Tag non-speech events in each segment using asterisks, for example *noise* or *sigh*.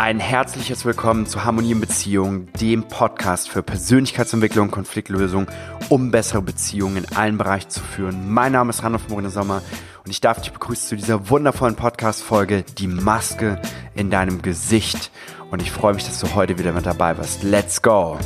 Ein herzliches Willkommen zu Harmonie in Beziehungen, dem Podcast für Persönlichkeitsentwicklung und Konfliktlösung, um bessere Beziehungen in allen Bereichen zu führen. Mein Name ist Randolph Morene Sommer und ich darf dich begrüßen zu dieser wundervollen Podcast-Folge, die Maske in deinem Gesicht. Und ich freue mich, dass du heute wieder mit dabei bist. Let's go!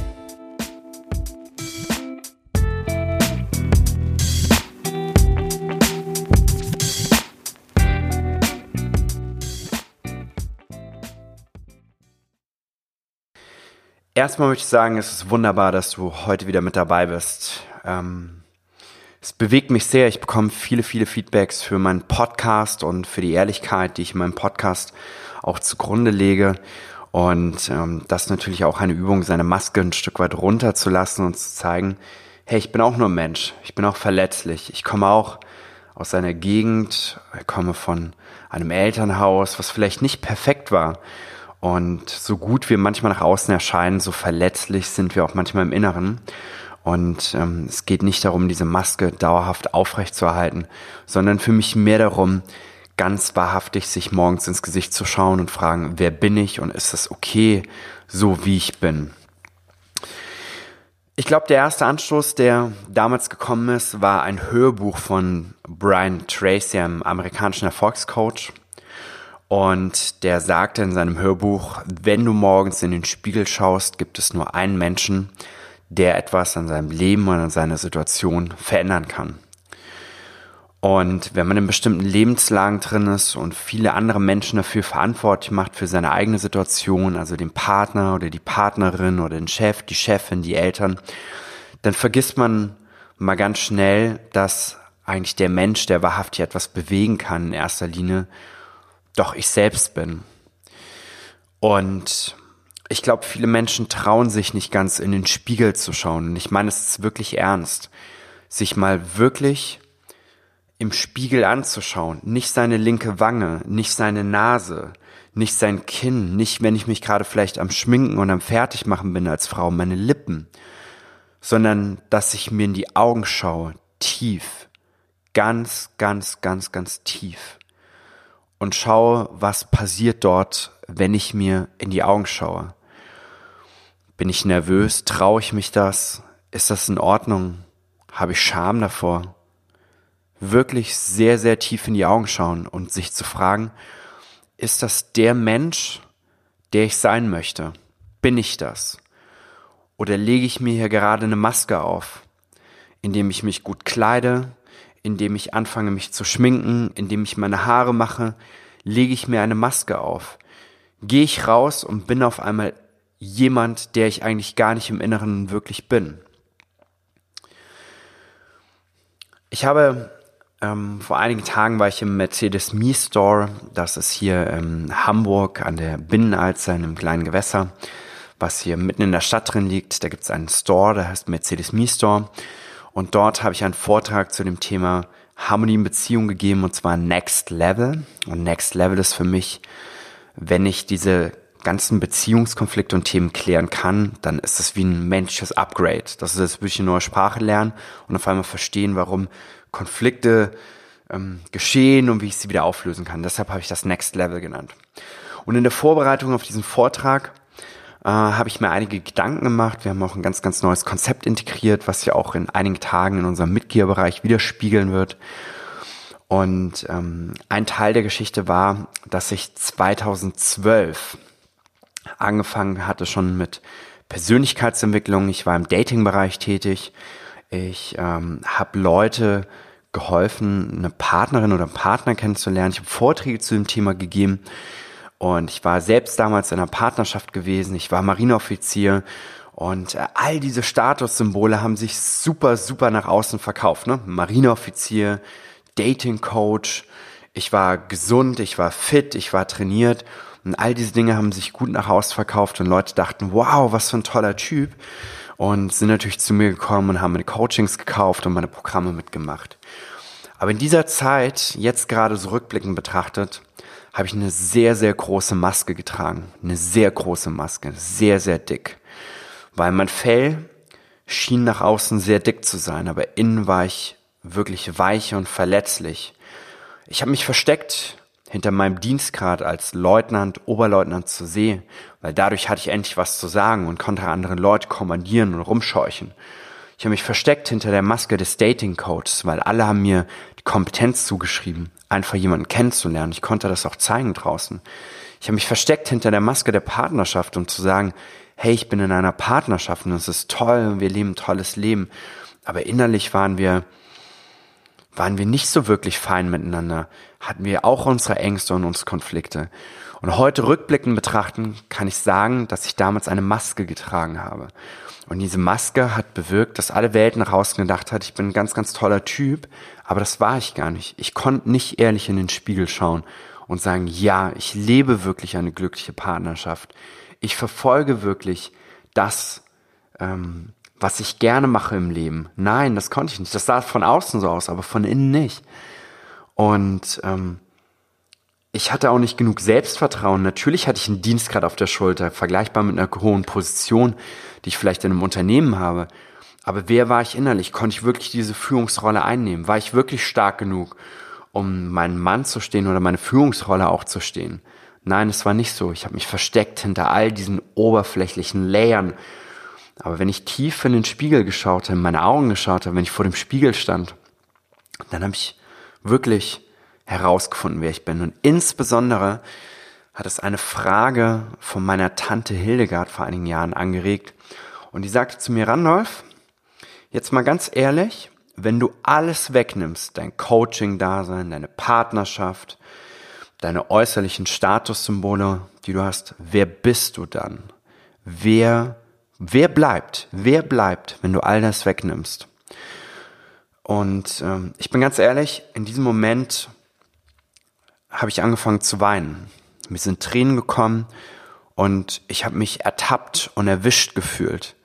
Erstmal möchte ich sagen, es ist wunderbar, dass du heute wieder mit dabei bist. Ähm, es bewegt mich sehr. Ich bekomme viele, viele Feedbacks für meinen Podcast und für die Ehrlichkeit, die ich in meinem Podcast auch zugrunde lege. Und ähm, das ist natürlich auch eine Übung, seine Maske ein Stück weit runterzulassen und zu zeigen, hey, ich bin auch nur Mensch. Ich bin auch verletzlich. Ich komme auch aus einer Gegend, ich komme von einem Elternhaus, was vielleicht nicht perfekt war. Und so gut wir manchmal nach außen erscheinen, so verletzlich sind wir auch manchmal im Inneren. Und ähm, es geht nicht darum, diese Maske dauerhaft aufrechtzuerhalten, sondern für mich mehr darum, ganz wahrhaftig sich morgens ins Gesicht zu schauen und fragen, wer bin ich und ist es okay, so wie ich bin. Ich glaube, der erste Anstoß, der damals gekommen ist, war ein Hörbuch von Brian Tracy, einem amerikanischen Erfolgscoach. Und der sagte in seinem Hörbuch, wenn du morgens in den Spiegel schaust, gibt es nur einen Menschen, der etwas an seinem Leben und an seiner Situation verändern kann. Und wenn man in bestimmten Lebenslagen drin ist und viele andere Menschen dafür verantwortlich macht für seine eigene Situation, also den Partner oder die Partnerin oder den Chef, die Chefin, die Eltern, dann vergisst man mal ganz schnell, dass eigentlich der Mensch, der wahrhaftig etwas bewegen kann, in erster Linie doch ich selbst bin. Und ich glaube, viele Menschen trauen sich nicht ganz in den Spiegel zu schauen. Und ich meine, es ist wirklich ernst, sich mal wirklich im Spiegel anzuschauen. Nicht seine linke Wange, nicht seine Nase, nicht sein Kinn, nicht wenn ich mich gerade vielleicht am Schminken und am Fertigmachen bin als Frau, meine Lippen, sondern dass ich mir in die Augen schaue, tief, ganz, ganz, ganz, ganz tief und schaue, was passiert dort, wenn ich mir in die Augen schaue. Bin ich nervös? Traue ich mich das? Ist das in Ordnung? Habe ich Scham davor? Wirklich sehr, sehr tief in die Augen schauen und sich zu fragen, ist das der Mensch, der ich sein möchte? Bin ich das? Oder lege ich mir hier gerade eine Maske auf, indem ich mich gut kleide, indem ich anfange, mich zu schminken, indem ich meine Haare mache, lege ich mir eine Maske auf. Gehe ich raus und bin auf einmal jemand, der ich eigentlich gar nicht im Inneren wirklich bin. Ich habe ähm, vor einigen Tagen war ich im Mercedes Me Store. Das ist hier in Hamburg an der Binnenalster in einem kleinen Gewässer, was hier mitten in der Stadt drin liegt. Da gibt es einen Store, der heißt Mercedes Me Store. Und dort habe ich einen Vortrag zu dem Thema Harmonie in Beziehung gegeben und zwar Next Level. Und Next Level ist für mich, wenn ich diese ganzen Beziehungskonflikte und Themen klären kann, dann ist das wie ein menschliches Upgrade. Das ist, als würde ich eine neue Sprache lernen und auf einmal verstehen, warum Konflikte ähm, geschehen und wie ich sie wieder auflösen kann. Deshalb habe ich das Next Level genannt. Und in der Vorbereitung auf diesen Vortrag äh, habe ich mir einige Gedanken gemacht. Wir haben auch ein ganz, ganz neues Konzept integriert, was ja auch in einigen Tagen in unserem Mitgliederbereich widerspiegeln wird. Und ähm, ein Teil der Geschichte war, dass ich 2012 angefangen hatte schon mit Persönlichkeitsentwicklung. Ich war im Dating-Bereich tätig. Ich ähm, habe Leute geholfen, eine Partnerin oder einen Partner kennenzulernen. Ich habe Vorträge zu dem Thema gegeben. Und ich war selbst damals in einer Partnerschaft gewesen. Ich war Marineoffizier. Und äh, all diese Statussymbole haben sich super, super nach außen verkauft. Ne? Marineoffizier, Dating Coach. Ich war gesund, ich war fit, ich war trainiert. Und all diese Dinge haben sich gut nach außen verkauft und Leute dachten, wow, was für ein toller Typ. Und sind natürlich zu mir gekommen und haben meine Coachings gekauft und meine Programme mitgemacht. Aber in dieser Zeit, jetzt gerade so rückblickend betrachtet, habe ich eine sehr, sehr große Maske getragen. Eine sehr große Maske, sehr, sehr dick. Weil mein Fell schien nach außen sehr dick zu sein, aber innen war ich wirklich weich und verletzlich. Ich habe mich versteckt hinter meinem Dienstgrad als Leutnant, Oberleutnant zu sehen, weil dadurch hatte ich endlich was zu sagen und konnte andere Leute kommandieren und rumscheuchen. Ich habe mich versteckt hinter der Maske des Dating Coaches, weil alle haben mir die Kompetenz zugeschrieben, einfach jemanden kennenzulernen. Ich konnte das auch zeigen draußen. Ich habe mich versteckt hinter der Maske der Partnerschaft, um zu sagen, hey, ich bin in einer Partnerschaft und es ist toll und wir leben ein tolles Leben. Aber innerlich waren wir waren wir nicht so wirklich fein miteinander, hatten wir auch unsere Ängste und unsere Konflikte. Und heute rückblickend betrachten kann ich sagen, dass ich damals eine Maske getragen habe. Und diese Maske hat bewirkt, dass alle Welt nach außen gedacht hat, ich bin ein ganz, ganz toller Typ, aber das war ich gar nicht. Ich konnte nicht ehrlich in den Spiegel schauen und sagen, ja, ich lebe wirklich eine glückliche Partnerschaft. Ich verfolge wirklich das, ähm, was ich gerne mache im Leben. Nein, das konnte ich nicht. Das sah von außen so aus, aber von innen nicht. Und ähm, ich hatte auch nicht genug Selbstvertrauen. Natürlich hatte ich einen Dienstgrad auf der Schulter, vergleichbar mit einer hohen Position, die ich vielleicht in einem Unternehmen habe. Aber wer war ich innerlich? Konnte ich wirklich diese Führungsrolle einnehmen? War ich wirklich stark genug, um meinen Mann zu stehen oder meine Führungsrolle auch zu stehen? Nein, es war nicht so. Ich habe mich versteckt hinter all diesen oberflächlichen Layern aber wenn ich tief in den Spiegel geschaut habe, in meine Augen geschaut habe, wenn ich vor dem Spiegel stand, dann habe ich wirklich herausgefunden, wer ich bin. Und insbesondere hat es eine Frage von meiner Tante Hildegard vor einigen Jahren angeregt. Und die sagte zu mir, Randolph, jetzt mal ganz ehrlich, wenn du alles wegnimmst, dein Coaching-Dasein, deine Partnerschaft, deine äußerlichen Statussymbole, die du hast, wer bist du dann? Wer Wer bleibt? Wer bleibt, wenn du all das wegnimmst? Und ähm, ich bin ganz ehrlich, in diesem Moment habe ich angefangen zu weinen. Mir sind Tränen gekommen und ich habe mich ertappt und erwischt gefühlt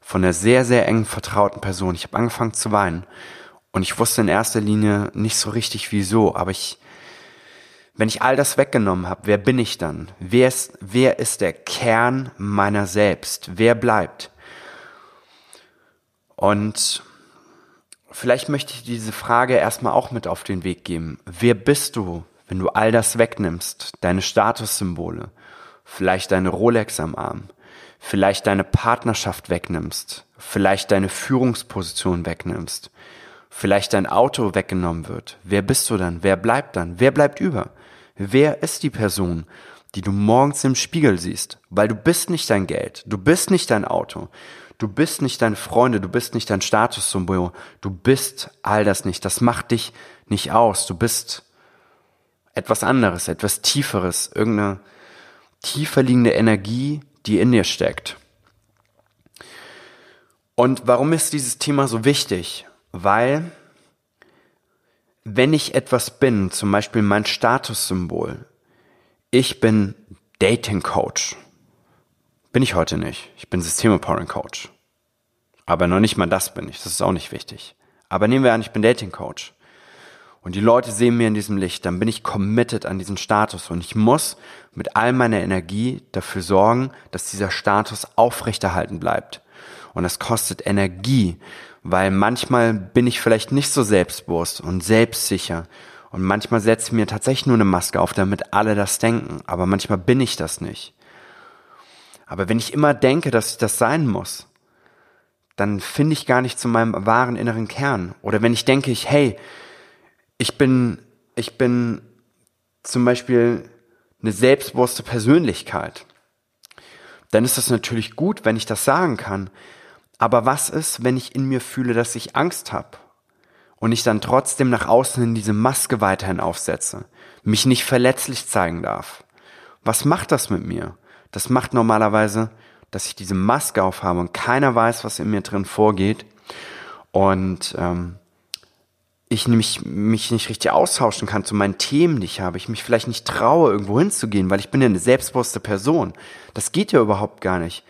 von einer sehr, sehr engen vertrauten Person. Ich habe angefangen zu weinen und ich wusste in erster Linie nicht so richtig wieso, aber ich wenn ich all das weggenommen habe, wer bin ich dann? Wer ist, wer ist der Kern meiner selbst? Wer bleibt? Und vielleicht möchte ich diese Frage erstmal auch mit auf den Weg geben. Wer bist du, wenn du all das wegnimmst? Deine Statussymbole, vielleicht deine Rolex am Arm, vielleicht deine Partnerschaft wegnimmst, vielleicht deine Führungsposition wegnimmst, vielleicht dein Auto weggenommen wird. Wer bist du dann? Wer bleibt dann? Wer bleibt über? Wer ist die Person, die du morgens im Spiegel siehst? Weil du bist nicht dein Geld, du bist nicht dein Auto, du bist nicht deine Freunde, du bist nicht dein Statussymbol, du bist all das nicht. Das macht dich nicht aus. Du bist etwas anderes, etwas Tieferes, irgendeine tiefer liegende Energie, die in dir steckt. Und warum ist dieses Thema so wichtig? Weil wenn ich etwas bin, zum Beispiel mein Statussymbol, ich bin Dating Coach. Bin ich heute nicht. Ich bin Systemempowering Coach. Aber noch nicht mal das bin ich. Das ist auch nicht wichtig. Aber nehmen wir an, ich bin Dating Coach. Und die Leute sehen mir in diesem Licht, dann bin ich committed an diesen Status und ich muss mit all meiner Energie dafür sorgen, dass dieser Status aufrechterhalten bleibt. Und das kostet Energie weil manchmal bin ich vielleicht nicht so selbstbewusst und selbstsicher und manchmal setze ich mir tatsächlich nur eine Maske auf, damit alle das denken, aber manchmal bin ich das nicht. Aber wenn ich immer denke, dass ich das sein muss, dann finde ich gar nicht zu meinem wahren inneren Kern. Oder wenn ich denke, ich, hey, ich bin, ich bin zum Beispiel eine selbstbewusste Persönlichkeit, dann ist das natürlich gut, wenn ich das sagen kann. Aber was ist, wenn ich in mir fühle, dass ich Angst habe und ich dann trotzdem nach außen in diese Maske weiterhin aufsetze, mich nicht verletzlich zeigen darf? Was macht das mit mir? Das macht normalerweise, dass ich diese Maske aufhabe und keiner weiß, was in mir drin vorgeht und ähm, ich nämlich mich nicht richtig austauschen kann zu meinen Themen, die ich habe. Ich mich vielleicht nicht traue, irgendwo hinzugehen, weil ich bin ja eine selbstbewusste Person. Das geht ja überhaupt gar nicht.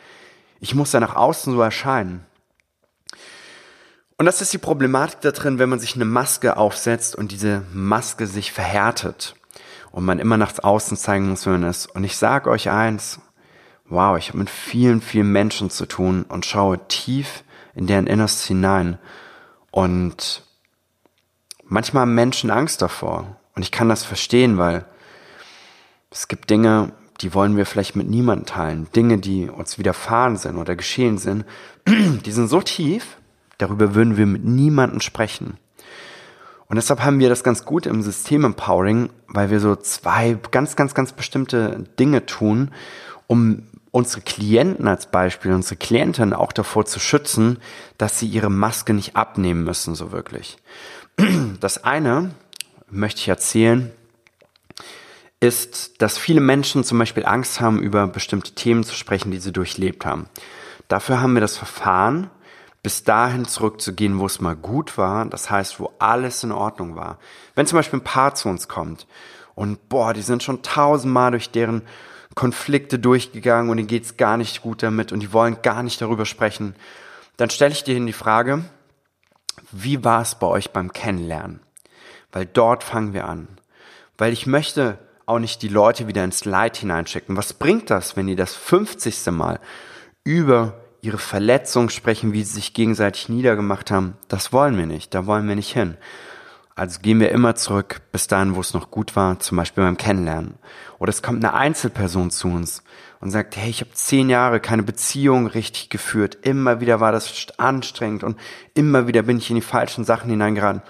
Ich muss ja nach außen so erscheinen. Und das ist die Problematik da drin, wenn man sich eine Maske aufsetzt und diese Maske sich verhärtet und man immer nach außen zeigen muss, wer man ist. Und ich sage euch eins, wow, ich habe mit vielen, vielen Menschen zu tun und schaue tief in deren Innerstes hinein. Und manchmal haben Menschen Angst davor. Und ich kann das verstehen, weil Es gibt Dinge, die wollen wir vielleicht mit niemandem teilen. Dinge, die uns widerfahren sind oder geschehen sind, *clears throat* die sind so tief, darüber würden wir mit niemandem sprechen. Und deshalb haben wir das ganz gut im System Empowering, weil wir so zwei ganz, ganz, ganz bestimmte Dinge tun, um unsere Klienten als Beispiel, unsere Klienten auch davor zu schützen, dass sie ihre Maske nicht abnehmen müssen, so wirklich. Das eine möchte ich erzählen, ist, dass viele Menschen zum Beispiel Angst haben, über bestimmte Themen zu sprechen, die sie durchlebt haben. Dafür haben wir das Verfahren, bis dahin zurückzugehen, wo es mal gut war, das heißt, wo alles in Ordnung war. Wenn zum Beispiel ein Paar zu uns kommt und boah, die sind schon tausendmal durch deren Konflikte durchgegangen und ihnen geht's gar nicht gut damit und die wollen gar nicht darüber sprechen, dann stelle ich dir hin die Frage, wie war es bei euch beim Kennenlernen? Weil dort fangen wir an. Weil ich möchte auch nicht die Leute wieder ins Leid hineinschicken. Was bringt das, wenn die das 50. Mal über ihre Verletzung sprechen, wie sie sich gegenseitig niedergemacht haben? Das wollen wir nicht. Da wollen wir nicht hin. Also gehen wir immer zurück bis dahin, wo es noch gut war, zum Beispiel beim Kennenlernen. Oder es kommt eine Einzelperson zu uns und sagt, hey, ich habe zehn Jahre keine Beziehung richtig geführt. Immer wieder war das anstrengend und immer wieder bin ich in die falschen Sachen hineingeraten.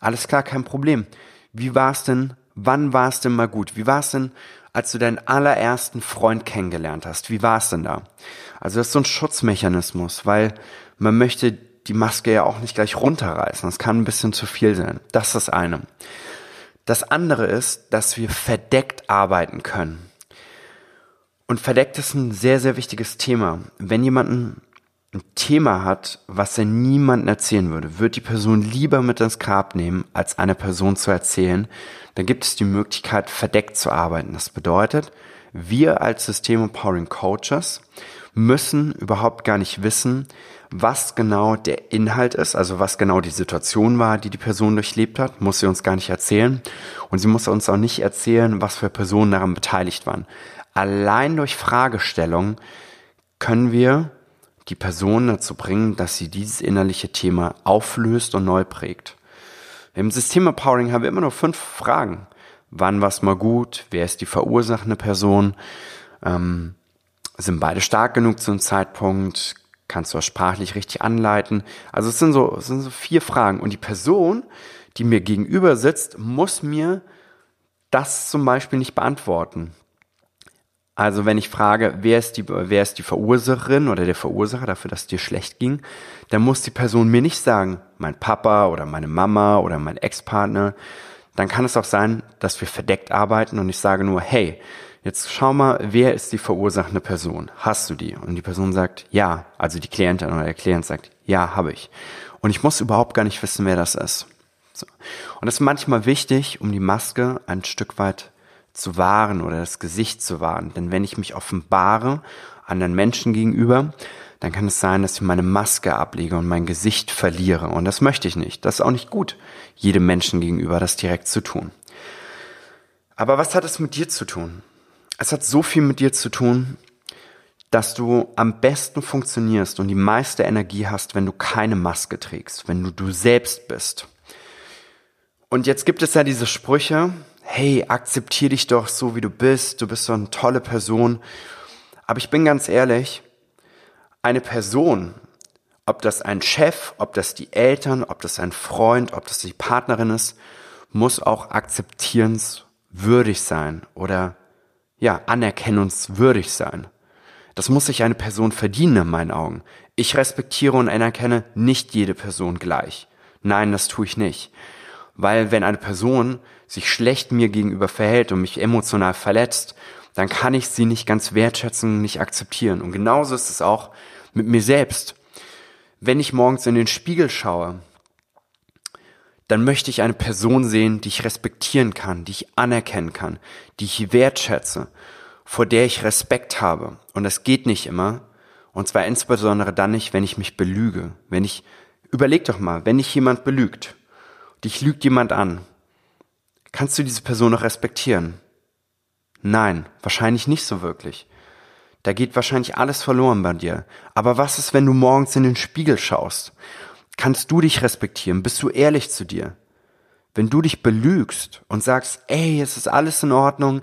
Alles klar, kein Problem. Wie war es denn? Wann war es denn mal gut? Wie war es denn, als du deinen allerersten Freund kennengelernt hast? Wie war es denn da? Also das ist so ein Schutzmechanismus, weil man möchte die Maske ja auch nicht gleich runterreißen. Das kann ein bisschen zu viel sein. Das ist das eine. Das andere ist, dass wir verdeckt arbeiten können. Und verdeckt ist ein sehr, sehr wichtiges Thema. Wenn jemand ein, Thema hat, was er niemandem erzählen würde, wird die Person lieber mit ins Grab nehmen, als einer Person zu erzählen. Dann gibt es die Möglichkeit, verdeckt zu arbeiten. Das bedeutet, wir als System Empowering Coaches müssen überhaupt gar nicht wissen, was genau der Inhalt ist, also was genau die Situation war, die die Person durchlebt hat, muss sie uns gar nicht erzählen. Und sie muss uns auch nicht erzählen, was für Personen daran beteiligt waren. Allein durch Fragestellung können wir die Person dazu bringen, dass sie dieses innerliche Thema auflöst und neu prägt. Im System Empowering haben wir immer nur fünf Fragen. Wann war es mal gut? Wer ist die verursachende Person? Ähm, sind beide stark genug zu einem Zeitpunkt? Kannst du das sprachlich richtig anleiten? Also es sind so, es sind so vier Fragen. Und die Person, die mir gegenüber sitzt, muss mir das zum Beispiel nicht beantworten. Also wenn ich frage, wer ist die, wer ist die Verursacherin oder der Verursacher dafür, dass es dir schlecht ging, dann muss die Person mir nicht sagen, mein Papa oder meine Mama oder mein Ex-Partner. Dann kann es auch sein, dass wir verdeckt arbeiten und ich sage nur, hey, Jetzt schau mal, wer ist die verursachende Person? Hast du die? Und die Person sagt, ja. Also die Klientin oder der Klient sagt, ja, habe ich. Und ich muss überhaupt gar nicht wissen, wer das ist. So. Und das ist manchmal wichtig, um die Maske ein Stück weit zu wahren oder das Gesicht zu wahren. Denn wenn ich mich offenbare anderen Menschen gegenüber, dann kann es sein, dass ich meine Maske ablege und mein Gesicht verliere. Und das möchte ich nicht. Das ist auch nicht gut, jedem Menschen gegenüber das direkt zu tun. Aber was hat es mit dir zu tun? Es hat so viel mit dir zu tun, dass du am besten funktionierst und die meiste Energie hast, wenn du keine Maske trägst, wenn du du selbst bist. Und jetzt gibt es ja diese Sprüche, hey, akzeptier dich doch so, wie du bist, du bist so eine tolle Person. Aber ich bin ganz ehrlich, eine Person, ob das ein Chef, ob das die Eltern, ob das ein Freund, ob das die Partnerin ist, muss auch akzeptierenswürdig sein oder ja, anerkennungswürdig sein. Das muss sich eine Person verdienen in meinen Augen. Ich respektiere und anerkenne nicht jede Person gleich. Nein, das tue ich nicht. Weil wenn eine Person sich schlecht mir gegenüber verhält und mich emotional verletzt, dann kann ich sie nicht ganz wertschätzen, nicht akzeptieren. Und genauso ist es auch mit mir selbst. Wenn ich morgens in den Spiegel schaue dann möchte ich eine Person sehen, die ich respektieren kann, die ich anerkennen kann, die ich wertschätze, vor der ich Respekt habe. Und das geht nicht immer. Und zwar insbesondere dann nicht, wenn ich mich belüge. Wenn ich, überleg doch mal, wenn dich jemand belügt, dich lügt jemand an, kannst du diese Person noch respektieren? Nein, wahrscheinlich nicht so wirklich. Da geht wahrscheinlich alles verloren bei dir. Aber was ist, wenn du morgens in den Spiegel schaust Kannst du dich respektieren? Bist du ehrlich zu dir? Wenn du dich belügst und sagst, ey, es ist alles in Ordnung,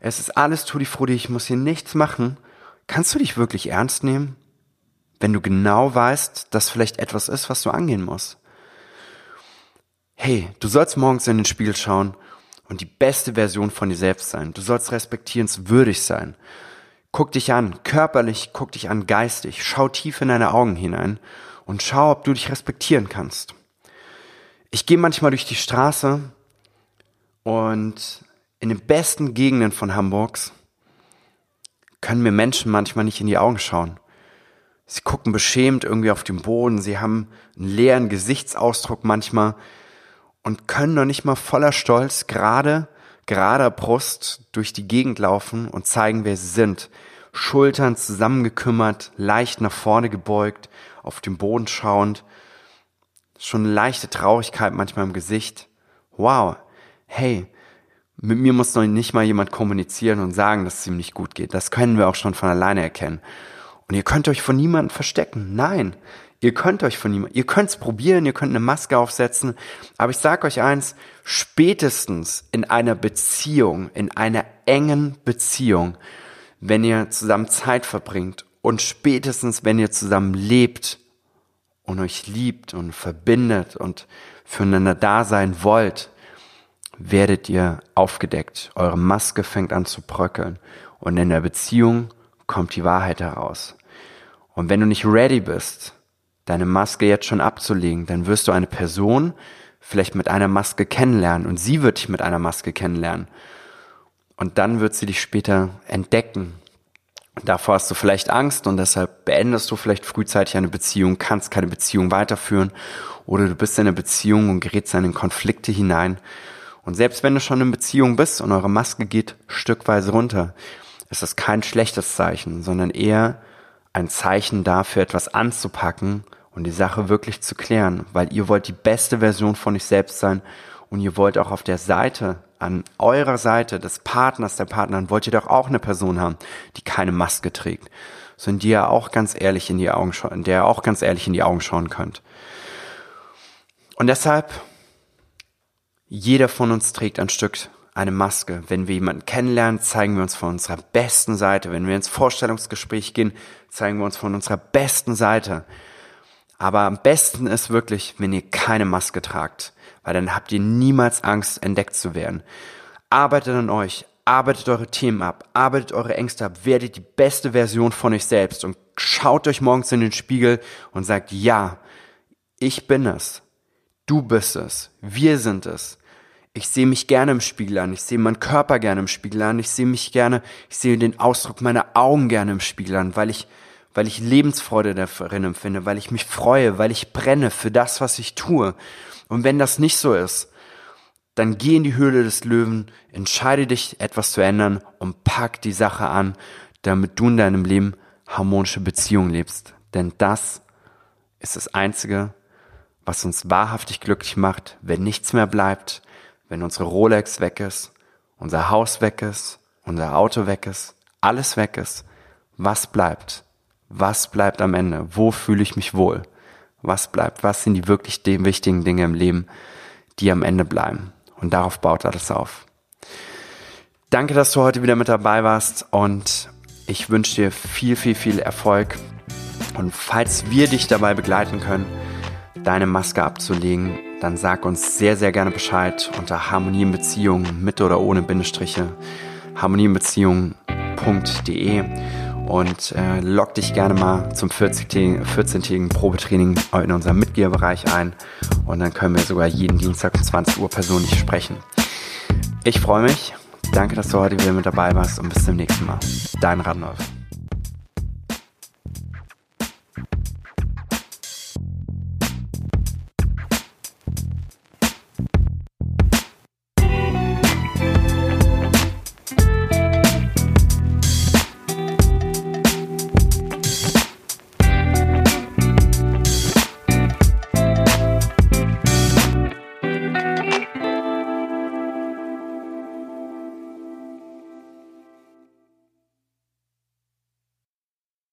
es ist alles Tutti ich muss hier nichts machen, kannst du dich wirklich ernst nehmen? Wenn du genau weißt, dass vielleicht etwas ist, was du angehen musst. Hey, du sollst morgens in den Spiegel schauen und die beste Version von dir selbst sein. Du sollst respektierenswürdig sein. Guck dich an, körperlich, guck dich an, geistig. Schau tief in deine Augen hinein und schau, ob du dich respektieren kannst. Ich gehe manchmal durch die Straße und in den besten Gegenden von Hamburgs können mir Menschen manchmal nicht in die Augen schauen. Sie gucken beschämt irgendwie auf den Boden, sie haben einen leeren Gesichtsausdruck manchmal und können noch nicht mal voller Stolz gerade, gerader Brust durch die Gegend laufen und zeigen, wer sie sind. Schultern zusammengekümmert, leicht nach vorne gebeugt, auf den Boden schauend. Schon eine leichte Traurigkeit manchmal im Gesicht. Wow, hey, mit mir muss noch nicht mal jemand kommunizieren und sagen, dass es ihm nicht gut geht. Das können wir auch schon von alleine erkennen. Und ihr könnt euch von niemandem verstecken. Nein, ihr könnt euch von niemandem, ihr könnt es probieren, ihr könnt eine Maske aufsetzen. Aber ich sage euch eins, spätestens in einer Beziehung, in einer engen Beziehung, wenn ihr zusammen Zeit verbringt und spätestens, wenn ihr zusammen lebt und euch liebt und verbindet und füreinander da sein wollt, werdet ihr aufgedeckt. Eure Maske fängt an zu bröckeln. Und in der Beziehung kommt die Wahrheit heraus. Und wenn du nicht ready bist, deine Maske jetzt schon abzulegen, dann wirst du eine Person vielleicht mit einer Maske kennenlernen und sie wird dich mit einer Maske kennenlernen. Und dann wird sie dich später entdecken. Davor hast du vielleicht Angst und deshalb beendest du vielleicht frühzeitig eine Beziehung, kannst keine Beziehung weiterführen oder du bist in einer Beziehung und gerätst in Konflikte hinein. Und selbst wenn du schon in Beziehung bist und eure Maske geht stückweise runter, ist das kein schlechtes Zeichen, sondern eher ein Zeichen dafür, etwas anzupacken und die Sache wirklich zu klären, weil ihr wollt die beste Version von euch selbst sein und ihr wollt auch auf der Seite, an eurer Seite des Partners, der Partnerin, wollt ihr doch auch eine Person haben, die keine Maske trägt, sondern die ihr auch ganz ehrlich in die Augen schauen, der ihr auch ganz ehrlich in die Augen schauen könnt. Und deshalb jeder von uns trägt ein Stück eine Maske. Wenn wir jemanden kennenlernen, zeigen wir uns von unserer besten Seite. Wenn wir ins Vorstellungsgespräch gehen, zeigen wir uns von unserer besten Seite. Aber am besten ist wirklich, wenn ihr keine Maske tragt, weil dann habt ihr niemals Angst, entdeckt zu werden. Arbeitet an euch, arbeitet eure Themen ab, arbeitet eure Ängste ab, werdet die beste Version von euch selbst und schaut euch morgens in den Spiegel und sagt, ja, ich bin es. Du bist es. Wir sind es. Ich sehe mich gerne im Spiegel an. Ich sehe meinen Körper gerne im Spiegel an. Ich sehe mich gerne, ich sehe den Ausdruck meiner Augen gerne im Spiegel an, weil ich, weil ich Lebensfreude darin empfinde, weil ich mich freue, weil ich brenne für das, was ich tue. Und wenn das nicht so ist, dann geh in die Höhle des Löwen, entscheide dich, etwas zu ändern und pack die Sache an, damit du in deinem Leben harmonische Beziehungen lebst. Denn das ist das Einzige, was uns wahrhaftig glücklich macht, wenn nichts mehr bleibt, wenn unsere Rolex weg ist, unser Haus weg ist, unser Auto weg ist, alles weg ist, was bleibt? Was bleibt am Ende? Wo fühle ich mich wohl? Was bleibt? Was sind die wirklich wichtigen Dinge im Leben, die am Ende bleiben? Und darauf baut alles auf. Danke, dass du heute wieder mit dabei warst und ich wünsche dir viel, viel, viel Erfolg. Und falls wir dich dabei begleiten können, deine Maske abzulegen, dann sag uns sehr, sehr gerne Bescheid unter Harmonie in Beziehungen mit oder ohne Bindestriche harmonieinbeziehungen.de und äh, log dich gerne mal zum 14-tägigen Probetraining in unserem Mitgliederbereich ein und dann können wir sogar jeden Dienstag um 20 Uhr persönlich sprechen. Ich freue mich. Danke, dass du heute wieder mit dabei warst und bis zum nächsten Mal. Dein Radnolf.